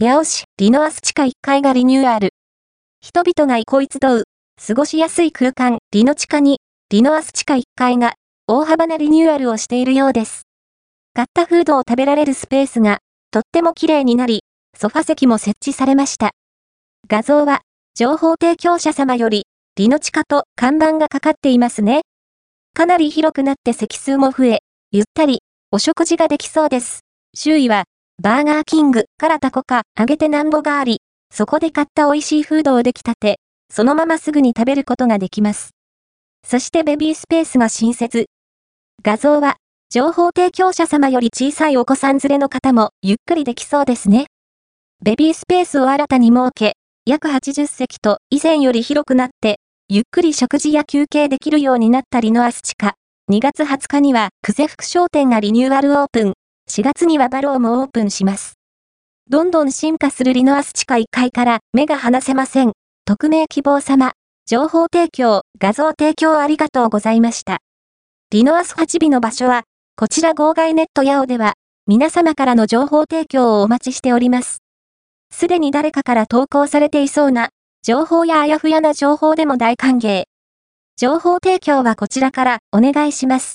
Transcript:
八尾市リノアス地下1階がリニューアル。人々が憩い集う、過ごしやすい空間、リノ地下に、リノアス地下1階が、大幅なリニューアルをしているようです。買ったフードを食べられるスペースが、とっても綺麗になり、ソファ席も設置されました。画像は、情報提供者様より、リノ地下と看板がかかっていますね。かなり広くなって席数も増え、ゆったり、お食事ができそうです。周囲は、バーガーキングからタコか揚げてなんぼがあり、そこで買った美味しいフードを出来たて、そのまますぐに食べることができます。そしてベビースペースが新設。画像は、情報提供者様より小さいお子さん連れの方もゆっくりできそうですね。ベビースペースを新たに設け、約80席と以前より広くなって、ゆっくり食事や休憩できるようになったリノアス地下。2月20日には、久世福商店がリニューアルオープン。4月にはバローもオープンします。どんどん進化するリノアス地下1階から目が離せません。匿名希望様。情報提供、画像提供ありがとうございました。リノアス8尾の場所は、こちら号外ネットヤオでは、皆様からの情報提供をお待ちしております。すでに誰かから投稿されていそうな、情報やあやふやな情報でも大歓迎。情報提供はこちらからお願いします。